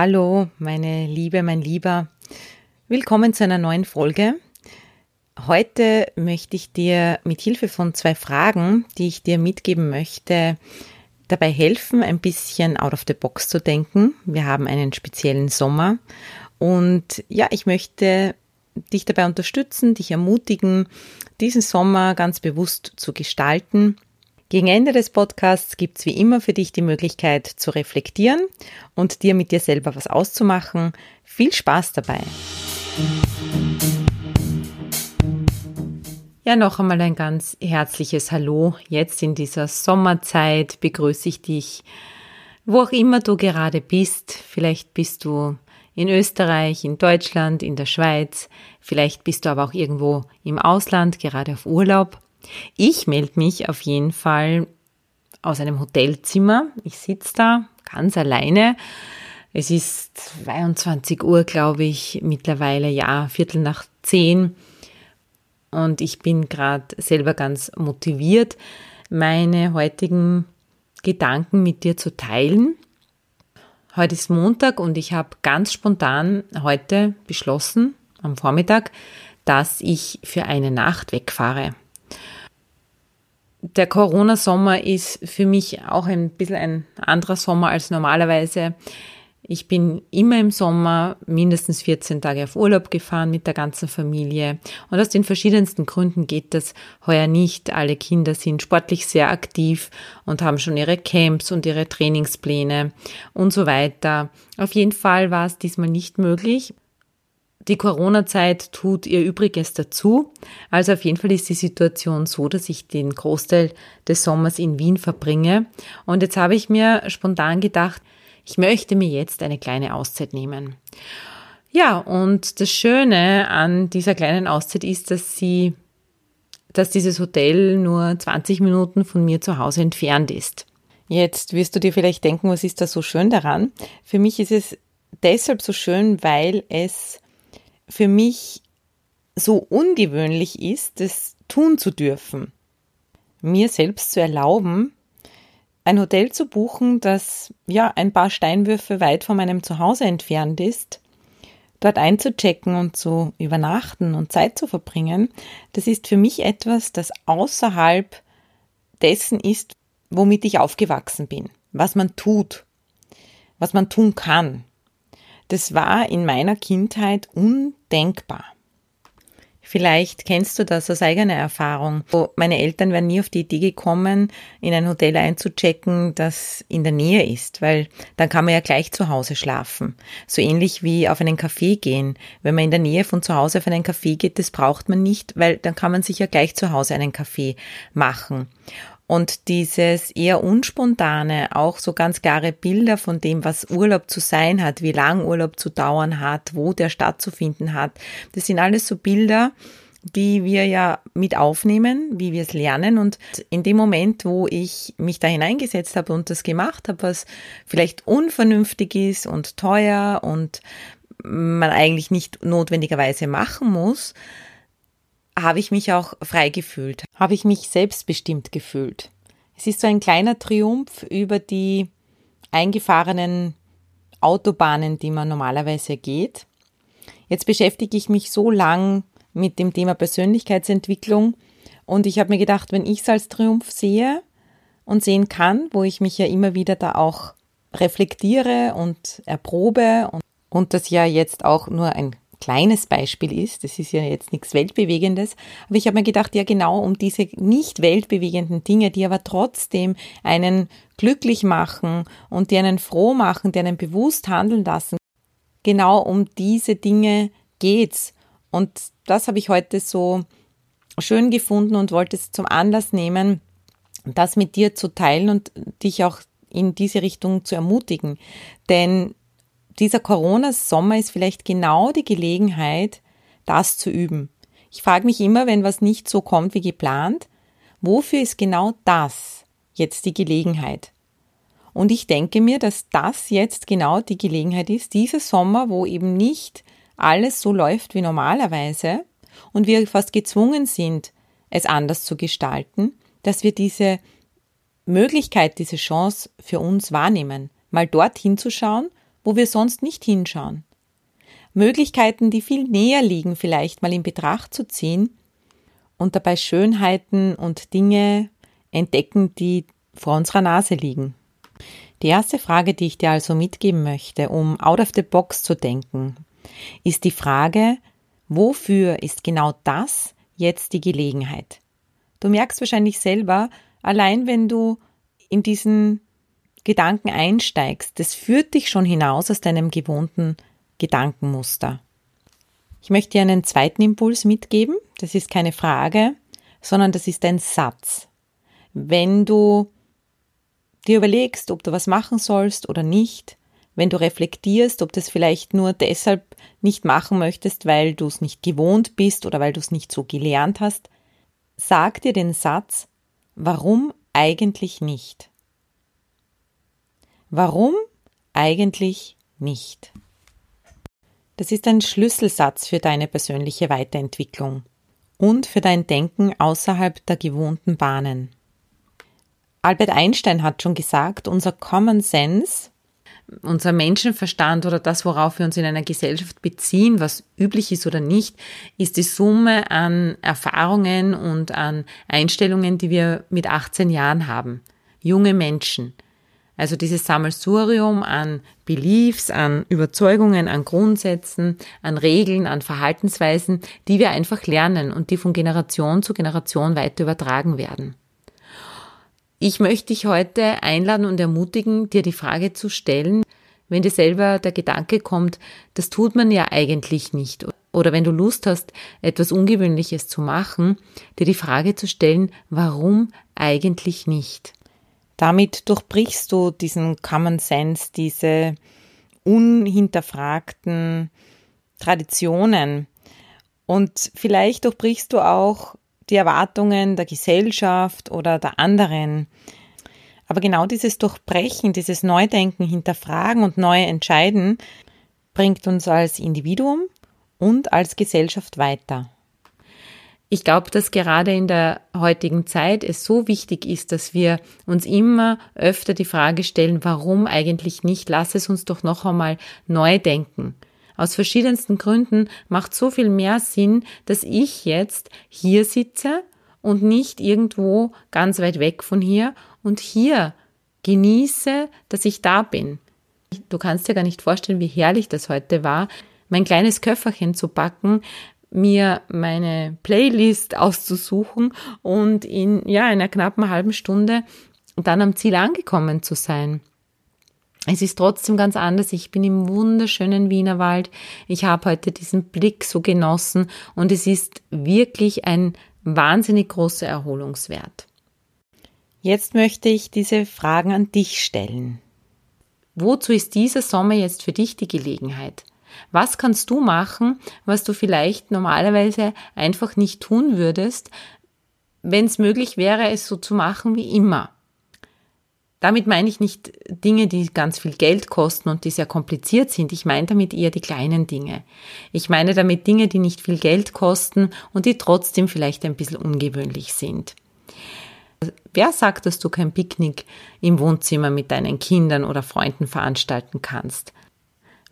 Hallo, meine Liebe, mein Lieber. Willkommen zu einer neuen Folge. Heute möchte ich dir mit Hilfe von zwei Fragen, die ich dir mitgeben möchte, dabei helfen, ein bisschen out of the box zu denken. Wir haben einen speziellen Sommer und ja, ich möchte dich dabei unterstützen, dich ermutigen, diesen Sommer ganz bewusst zu gestalten gegen Ende des Podcasts gibt es wie immer für dich die Möglichkeit zu reflektieren und dir mit dir selber was auszumachen. Viel Spaß dabei! Ja, noch einmal ein ganz herzliches Hallo. Jetzt in dieser Sommerzeit begrüße ich dich, wo auch immer du gerade bist. Vielleicht bist du in Österreich, in Deutschland, in der Schweiz. Vielleicht bist du aber auch irgendwo im Ausland, gerade auf Urlaub. Ich melde mich auf jeden Fall aus einem Hotelzimmer. Ich sitze da ganz alleine. Es ist 22 Uhr, glaube ich, mittlerweile, ja, Viertel nach zehn. Und ich bin gerade selber ganz motiviert, meine heutigen Gedanken mit dir zu teilen. Heute ist Montag und ich habe ganz spontan heute beschlossen, am Vormittag, dass ich für eine Nacht wegfahre der Corona-Sommer ist für mich auch ein bisschen ein anderer Sommer als normalerweise. Ich bin immer im Sommer mindestens 14 Tage auf Urlaub gefahren mit der ganzen Familie. Und aus den verschiedensten Gründen geht das heuer nicht. Alle Kinder sind sportlich sehr aktiv und haben schon ihre Camps und ihre Trainingspläne und so weiter. Auf jeden Fall war es diesmal nicht möglich. Die Corona-Zeit tut ihr Übriges dazu. Also auf jeden Fall ist die Situation so, dass ich den Großteil des Sommers in Wien verbringe. Und jetzt habe ich mir spontan gedacht, ich möchte mir jetzt eine kleine Auszeit nehmen. Ja, und das Schöne an dieser kleinen Auszeit ist, dass sie, dass dieses Hotel nur 20 Minuten von mir zu Hause entfernt ist. Jetzt wirst du dir vielleicht denken, was ist da so schön daran? Für mich ist es deshalb so schön, weil es für mich so ungewöhnlich ist, das tun zu dürfen. Mir selbst zu erlauben, ein Hotel zu buchen, das ja ein paar Steinwürfe weit von meinem Zuhause entfernt ist, dort einzuchecken und zu übernachten und Zeit zu verbringen, das ist für mich etwas, das außerhalb dessen ist, womit ich aufgewachsen bin, was man tut, was man tun kann. Das war in meiner Kindheit undenkbar. Vielleicht kennst du das aus eigener Erfahrung. Meine Eltern wären nie auf die Idee gekommen, in ein Hotel einzuchecken, das in der Nähe ist, weil dann kann man ja gleich zu Hause schlafen. So ähnlich wie auf einen Café gehen. Wenn man in der Nähe von zu Hause auf einen Café geht, das braucht man nicht, weil dann kann man sich ja gleich zu Hause einen Kaffee machen. Und dieses eher unspontane, auch so ganz klare Bilder von dem, was Urlaub zu sein hat, wie lang Urlaub zu dauern hat, wo der stattzufinden hat, das sind alles so Bilder, die wir ja mit aufnehmen, wie wir es lernen. Und in dem Moment, wo ich mich da hineingesetzt habe und das gemacht habe, was vielleicht unvernünftig ist und teuer und man eigentlich nicht notwendigerweise machen muss, habe ich mich auch frei gefühlt, habe ich mich selbstbestimmt gefühlt. Es ist so ein kleiner Triumph über die eingefahrenen Autobahnen, die man normalerweise geht. Jetzt beschäftige ich mich so lang mit dem Thema Persönlichkeitsentwicklung und ich habe mir gedacht, wenn ich es als Triumph sehe und sehen kann, wo ich mich ja immer wieder da auch reflektiere und erprobe und, und das ja jetzt auch nur ein kleines Beispiel ist, das ist ja jetzt nichts Weltbewegendes, aber ich habe mir gedacht, ja genau um diese nicht weltbewegenden Dinge, die aber trotzdem einen glücklich machen und die einen froh machen, die einen bewusst handeln lassen, genau um diese Dinge geht's. Und das habe ich heute so schön gefunden und wollte es zum Anlass nehmen, das mit dir zu teilen und dich auch in diese Richtung zu ermutigen. Denn dieser Corona-Sommer ist vielleicht genau die Gelegenheit, das zu üben. Ich frage mich immer, wenn was nicht so kommt wie geplant, wofür ist genau das jetzt die Gelegenheit? Und ich denke mir, dass das jetzt genau die Gelegenheit ist, dieser Sommer, wo eben nicht alles so läuft wie normalerweise und wir fast gezwungen sind, es anders zu gestalten, dass wir diese Möglichkeit, diese Chance für uns wahrnehmen, mal dort hinzuschauen, wo wir sonst nicht hinschauen. Möglichkeiten, die viel näher liegen, vielleicht mal in Betracht zu ziehen und dabei Schönheiten und Dinge entdecken, die vor unserer Nase liegen. Die erste Frage, die ich dir also mitgeben möchte, um out of the box zu denken, ist die Frage, wofür ist genau das jetzt die Gelegenheit? Du merkst wahrscheinlich selber, allein wenn du in diesen Gedanken einsteigst, das führt dich schon hinaus aus deinem gewohnten Gedankenmuster. Ich möchte dir einen zweiten Impuls mitgeben. Das ist keine Frage, sondern das ist ein Satz. Wenn du dir überlegst, ob du was machen sollst oder nicht, wenn du reflektierst, ob das vielleicht nur deshalb nicht machen möchtest, weil du es nicht gewohnt bist oder weil du es nicht so gelernt hast, sag dir den Satz, warum eigentlich nicht? Warum eigentlich nicht? Das ist ein Schlüsselsatz für deine persönliche Weiterentwicklung und für dein Denken außerhalb der gewohnten Bahnen. Albert Einstein hat schon gesagt, unser Common Sense, unser Menschenverstand oder das, worauf wir uns in einer Gesellschaft beziehen, was üblich ist oder nicht, ist die Summe an Erfahrungen und an Einstellungen, die wir mit 18 Jahren haben. Junge Menschen. Also dieses Sammelsurium an Beliefs, an Überzeugungen, an Grundsätzen, an Regeln, an Verhaltensweisen, die wir einfach lernen und die von Generation zu Generation weiter übertragen werden. Ich möchte dich heute einladen und ermutigen, dir die Frage zu stellen, wenn dir selber der Gedanke kommt, das tut man ja eigentlich nicht. Oder wenn du Lust hast, etwas Ungewöhnliches zu machen, dir die Frage zu stellen, warum eigentlich nicht? Damit durchbrichst du diesen Common Sense, diese unhinterfragten Traditionen. Und vielleicht durchbrichst du auch die Erwartungen der Gesellschaft oder der anderen. Aber genau dieses Durchbrechen, dieses Neudenken, Hinterfragen und Neue Entscheiden bringt uns als Individuum und als Gesellschaft weiter. Ich glaube, dass gerade in der heutigen Zeit es so wichtig ist, dass wir uns immer öfter die Frage stellen, warum eigentlich nicht? Lass es uns doch noch einmal neu denken. Aus verschiedensten Gründen macht so viel mehr Sinn, dass ich jetzt hier sitze und nicht irgendwo ganz weit weg von hier und hier genieße, dass ich da bin. Du kannst dir gar nicht vorstellen, wie herrlich das heute war, mein kleines Köfferchen zu backen mir meine Playlist auszusuchen und in ja einer knappen halben Stunde dann am Ziel angekommen zu sein. Es ist trotzdem ganz anders. Ich bin im wunderschönen Wienerwald. Ich habe heute diesen Blick so genossen und es ist wirklich ein wahnsinnig großer Erholungswert. Jetzt möchte ich diese Fragen an dich stellen. Wozu ist dieser Sommer jetzt für dich die Gelegenheit? Was kannst du machen, was du vielleicht normalerweise einfach nicht tun würdest, wenn es möglich wäre, es so zu machen wie immer? Damit meine ich nicht Dinge, die ganz viel Geld kosten und die sehr kompliziert sind. Ich meine damit eher die kleinen Dinge. Ich meine damit Dinge, die nicht viel Geld kosten und die trotzdem vielleicht ein bisschen ungewöhnlich sind. Wer sagt, dass du kein Picknick im Wohnzimmer mit deinen Kindern oder Freunden veranstalten kannst?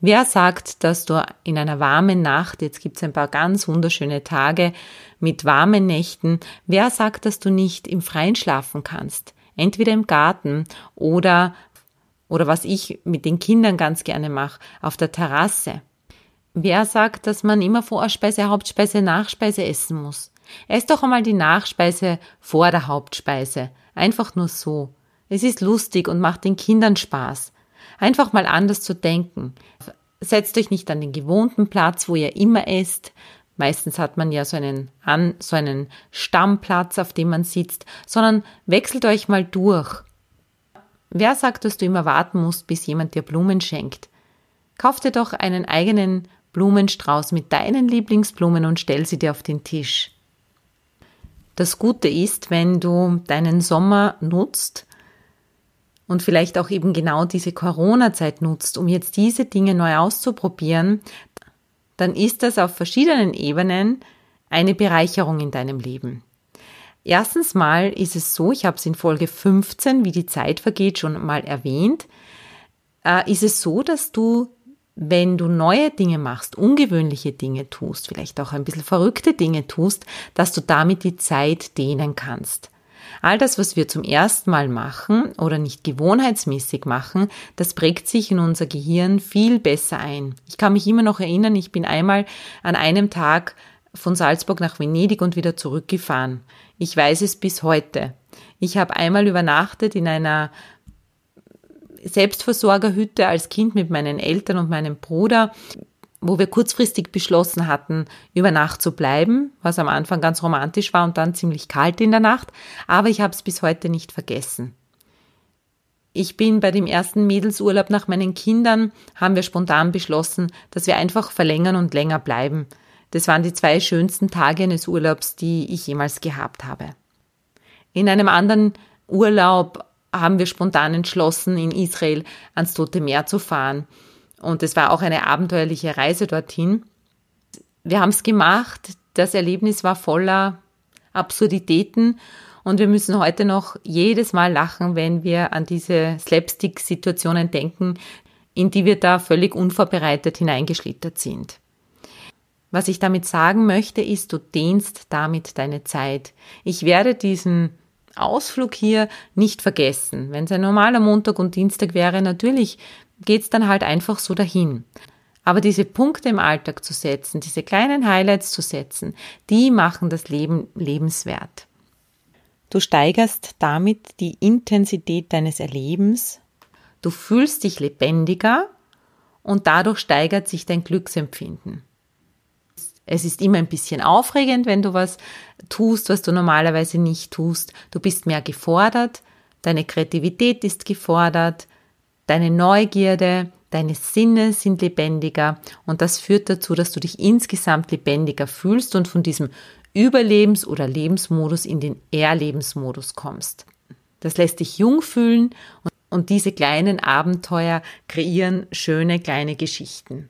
Wer sagt, dass du in einer warmen Nacht, jetzt gibt es ein paar ganz wunderschöne Tage mit warmen Nächten, wer sagt, dass du nicht im Freien schlafen kannst? Entweder im Garten oder, oder was ich mit den Kindern ganz gerne mache, auf der Terrasse. Wer sagt, dass man immer Vorspeise, Hauptspeise, Nachspeise essen muss? Ess doch einmal die Nachspeise vor der Hauptspeise. Einfach nur so. Es ist lustig und macht den Kindern Spaß einfach mal anders zu denken. Setzt euch nicht an den gewohnten Platz, wo ihr immer esst. Meistens hat man ja so einen, an, so einen Stammplatz, auf dem man sitzt, sondern wechselt euch mal durch. wer sagt, dass du immer warten musst, bis jemand dir Blumen schenkt? Kauf dir doch einen eigenen Blumenstrauß mit deinen Lieblingsblumen und stell sie dir auf den Tisch. Das Gute ist, wenn du deinen Sommer nutzt und vielleicht auch eben genau diese Corona-Zeit nutzt, um jetzt diese Dinge neu auszuprobieren, dann ist das auf verschiedenen Ebenen eine Bereicherung in deinem Leben. Erstens mal ist es so, ich habe es in Folge 15, wie die Zeit vergeht, schon mal erwähnt, äh, ist es so, dass du wenn du neue Dinge machst, ungewöhnliche Dinge tust, vielleicht auch ein bisschen verrückte Dinge tust, dass du damit die Zeit dehnen kannst. All das, was wir zum ersten Mal machen oder nicht gewohnheitsmäßig machen, das prägt sich in unser Gehirn viel besser ein. Ich kann mich immer noch erinnern, ich bin einmal an einem Tag von Salzburg nach Venedig und wieder zurückgefahren. Ich weiß es bis heute. Ich habe einmal übernachtet in einer Selbstversorgerhütte als Kind mit meinen Eltern und meinem Bruder, wo wir kurzfristig beschlossen hatten, über Nacht zu bleiben, was am Anfang ganz romantisch war und dann ziemlich kalt in der Nacht, aber ich habe es bis heute nicht vergessen. Ich bin bei dem ersten Mädelsurlaub nach meinen Kindern, haben wir spontan beschlossen, dass wir einfach verlängern und länger bleiben. Das waren die zwei schönsten Tage eines Urlaubs, die ich jemals gehabt habe. In einem anderen Urlaub haben wir spontan entschlossen, in Israel ans Tote Meer zu fahren. Und es war auch eine abenteuerliche Reise dorthin. Wir haben es gemacht. Das Erlebnis war voller Absurditäten. Und wir müssen heute noch jedes Mal lachen, wenn wir an diese Slapstick-Situationen denken, in die wir da völlig unvorbereitet hineingeschlittert sind. Was ich damit sagen möchte, ist, du dehnst damit deine Zeit. Ich werde diesen Ausflug hier nicht vergessen. Wenn es ein normaler Montag und Dienstag wäre, natürlich geht's dann halt einfach so dahin. Aber diese Punkte im Alltag zu setzen, diese kleinen Highlights zu setzen, die machen das Leben lebenswert. Du steigerst damit die Intensität deines Erlebens, du fühlst dich lebendiger und dadurch steigert sich dein Glücksempfinden. Es ist immer ein bisschen aufregend, wenn du was tust, was du normalerweise nicht tust. Du bist mehr gefordert, deine Kreativität ist gefordert, deine Neugierde, deine Sinne sind lebendiger und das führt dazu, dass du dich insgesamt lebendiger fühlst und von diesem Überlebens- oder Lebensmodus in den Erlebensmodus kommst. Das lässt dich jung fühlen und diese kleinen Abenteuer kreieren schöne kleine Geschichten.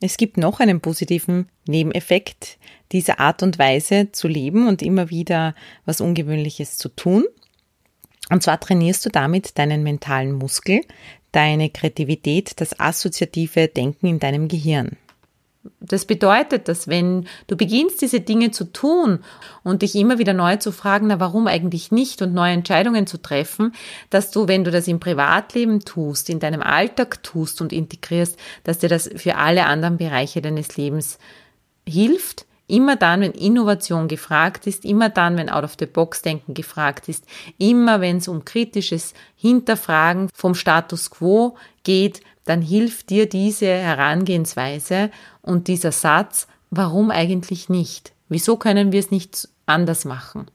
Es gibt noch einen positiven Nebeneffekt dieser Art und Weise zu leben und immer wieder was Ungewöhnliches zu tun. Und zwar trainierst du damit deinen mentalen Muskel, deine Kreativität, das assoziative Denken in deinem Gehirn. Das bedeutet, dass wenn du beginnst, diese Dinge zu tun und dich immer wieder neu zu fragen, na warum eigentlich nicht und neue Entscheidungen zu treffen, dass du, wenn du das im Privatleben tust, in deinem Alltag tust und integrierst, dass dir das für alle anderen Bereiche deines Lebens hilft, Immer dann, wenn Innovation gefragt ist, immer dann, wenn Out-of-the-Box-Denken gefragt ist, immer wenn es um kritisches Hinterfragen vom Status quo geht, dann hilft dir diese Herangehensweise und dieser Satz, warum eigentlich nicht? Wieso können wir es nicht anders machen?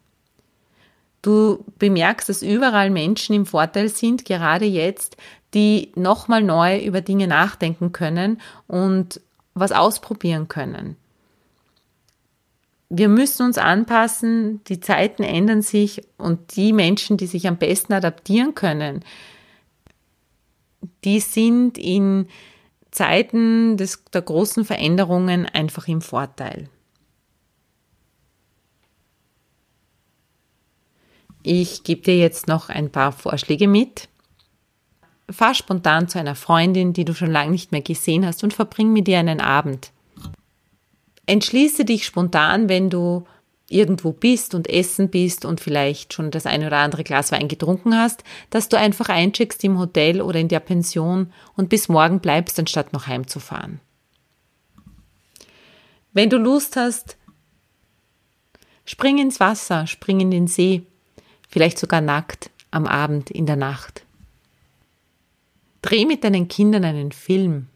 Du bemerkst, dass überall Menschen im Vorteil sind, gerade jetzt, die nochmal neu über Dinge nachdenken können und was ausprobieren können. Wir müssen uns anpassen, die Zeiten ändern sich und die Menschen, die sich am besten adaptieren können, die sind in Zeiten des, der großen Veränderungen einfach im Vorteil. Ich gebe dir jetzt noch ein paar Vorschläge mit. Fahr spontan zu einer Freundin, die du schon lange nicht mehr gesehen hast und verbring mit ihr einen Abend. Entschließe dich spontan, wenn du irgendwo bist und essen bist und vielleicht schon das eine oder andere Glas Wein getrunken hast, dass du einfach eincheckst im Hotel oder in der Pension und bis morgen bleibst, anstatt noch heimzufahren. Wenn du Lust hast, spring ins Wasser, spring in den See, vielleicht sogar nackt am Abend in der Nacht. Dreh mit deinen Kindern einen Film.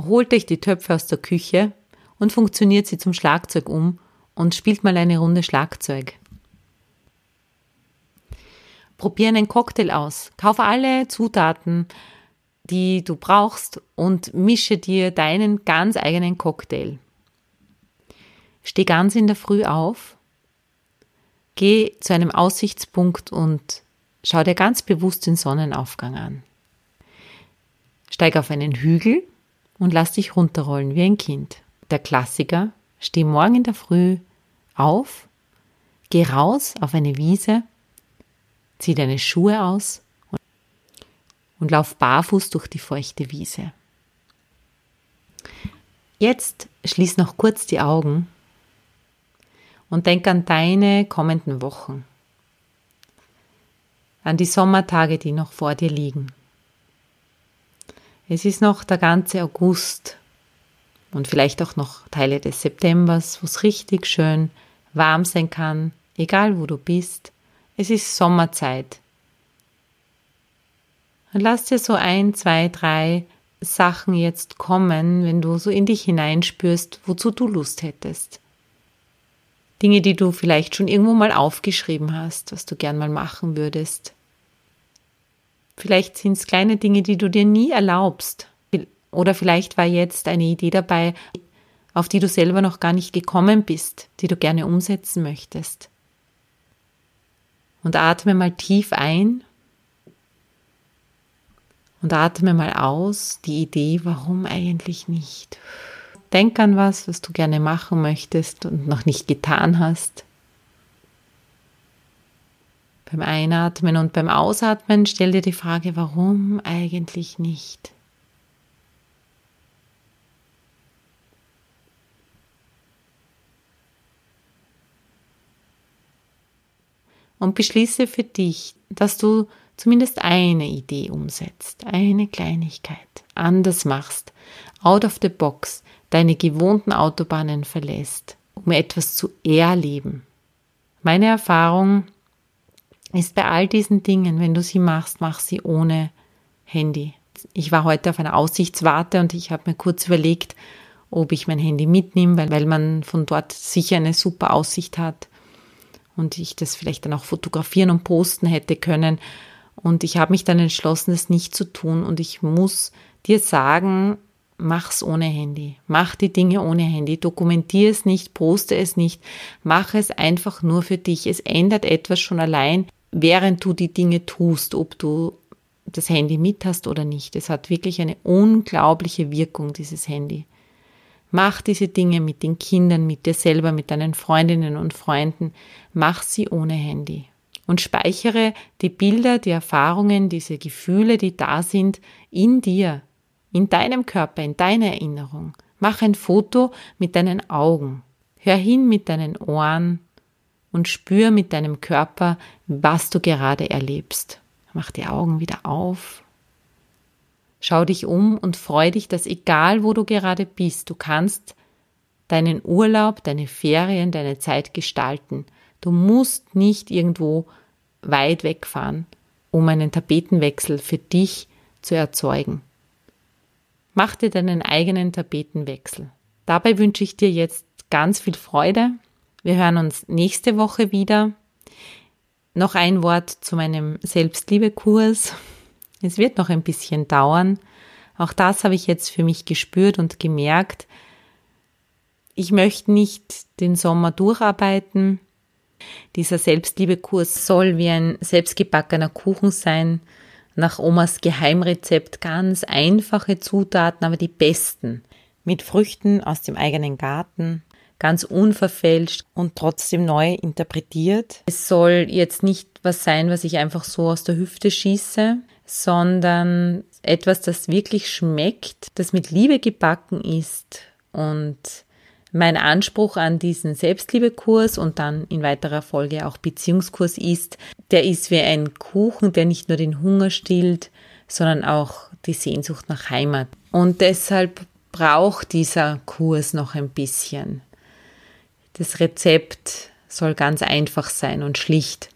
Holt euch die Töpfe aus der Küche und funktioniert sie zum Schlagzeug um und spielt mal eine Runde Schlagzeug. Probier einen Cocktail aus. Kauf alle Zutaten, die du brauchst und mische dir deinen ganz eigenen Cocktail. Steh ganz in der Früh auf, geh zu einem Aussichtspunkt und schau dir ganz bewusst den Sonnenaufgang an. Steig auf einen Hügel und lass dich runterrollen wie ein Kind. Der Klassiker, steh morgen in der Früh auf, geh raus auf eine Wiese, zieh deine Schuhe aus und lauf barfuß durch die feuchte Wiese. Jetzt schließ noch kurz die Augen und denk an deine kommenden Wochen, an die Sommertage, die noch vor dir liegen. Es ist noch der ganze August und vielleicht auch noch Teile des Septembers, wo es richtig schön warm sein kann, egal wo du bist. Es ist Sommerzeit. Und lass dir so ein, zwei, drei Sachen jetzt kommen, wenn du so in dich hineinspürst, wozu du Lust hättest. Dinge, die du vielleicht schon irgendwo mal aufgeschrieben hast, was du gern mal machen würdest. Vielleicht sind es kleine Dinge, die du dir nie erlaubst. Oder vielleicht war jetzt eine Idee dabei, auf die du selber noch gar nicht gekommen bist, die du gerne umsetzen möchtest. Und atme mal tief ein und atme mal aus die Idee, warum eigentlich nicht. Denk an was, was du gerne machen möchtest und noch nicht getan hast. Beim Einatmen und beim Ausatmen stell dir die Frage, warum eigentlich nicht? Und beschließe für dich, dass du zumindest eine Idee umsetzt, eine Kleinigkeit, anders machst, out of the box, deine gewohnten Autobahnen verlässt, um etwas zu erleben. Meine Erfahrung ist bei all diesen Dingen, wenn du sie machst, mach sie ohne Handy. Ich war heute auf einer Aussichtswarte und ich habe mir kurz überlegt, ob ich mein Handy mitnehme, weil, weil man von dort sicher eine super Aussicht hat und ich das vielleicht dann auch fotografieren und posten hätte können. Und ich habe mich dann entschlossen, das nicht zu tun. Und ich muss dir sagen, mach's ohne Handy. Mach die Dinge ohne Handy. Dokumentier es nicht, poste es nicht. Mach es einfach nur für dich. Es ändert etwas schon allein, während du die Dinge tust, ob du das Handy mit hast oder nicht. Es hat wirklich eine unglaubliche Wirkung, dieses Handy. Mach diese Dinge mit den Kindern, mit dir selber, mit deinen Freundinnen und Freunden. Mach sie ohne Handy. Und speichere die Bilder, die Erfahrungen, diese Gefühle, die da sind, in dir, in deinem Körper, in deiner Erinnerung. Mach ein Foto mit deinen Augen. Hör hin mit deinen Ohren, und spür mit deinem Körper, was du gerade erlebst. Mach die Augen wieder auf. Schau dich um und freu dich, dass egal wo du gerade bist, du kannst deinen Urlaub, deine Ferien, deine Zeit gestalten. Du musst nicht irgendwo weit wegfahren, um einen Tapetenwechsel für dich zu erzeugen. Mach dir deinen eigenen Tapetenwechsel. Dabei wünsche ich dir jetzt ganz viel Freude, wir hören uns nächste Woche wieder. Noch ein Wort zu meinem Selbstliebekurs. Es wird noch ein bisschen dauern. Auch das habe ich jetzt für mich gespürt und gemerkt. Ich möchte nicht den Sommer durcharbeiten. Dieser Selbstliebekurs soll wie ein selbstgebackener Kuchen sein, nach Omas Geheimrezept ganz einfache Zutaten, aber die besten, mit Früchten aus dem eigenen Garten, ganz unverfälscht und trotzdem neu interpretiert. Es soll jetzt nicht was sein, was ich einfach so aus der Hüfte schieße, sondern etwas, das wirklich schmeckt, das mit Liebe gebacken ist und mein Anspruch an diesen Selbstliebekurs und dann in weiterer Folge auch Beziehungskurs ist, der ist wie ein Kuchen, der nicht nur den Hunger stillt, sondern auch die Sehnsucht nach Heimat. Und deshalb braucht dieser Kurs noch ein bisschen. Das Rezept soll ganz einfach sein und schlicht.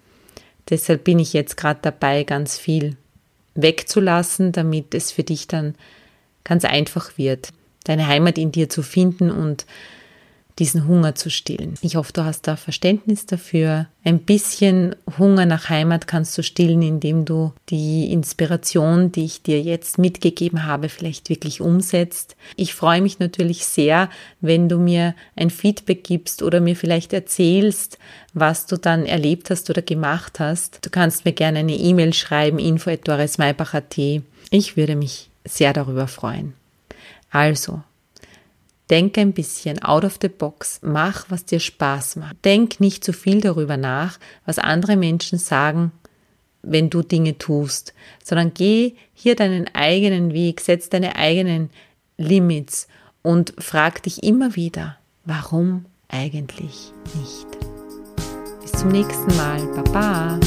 Deshalb bin ich jetzt gerade dabei, ganz viel wegzulassen, damit es für dich dann ganz einfach wird, deine Heimat in dir zu finden und diesen Hunger zu stillen. Ich hoffe, du hast da Verständnis dafür. Ein bisschen Hunger nach Heimat kannst du stillen, indem du die Inspiration, die ich dir jetzt mitgegeben habe, vielleicht wirklich umsetzt. Ich freue mich natürlich sehr, wenn du mir ein Feedback gibst oder mir vielleicht erzählst, was du dann erlebt hast oder gemacht hast. Du kannst mir gerne eine E-Mail schreiben, info.dorismaibacher.at. Ich würde mich sehr darüber freuen. Also, Denk ein bisschen out of the box, mach, was dir Spaß macht. Denk nicht zu viel darüber nach, was andere Menschen sagen, wenn du Dinge tust, sondern geh hier deinen eigenen Weg, setz deine eigenen Limits und frag dich immer wieder, warum eigentlich nicht. Bis zum nächsten Mal. Baba.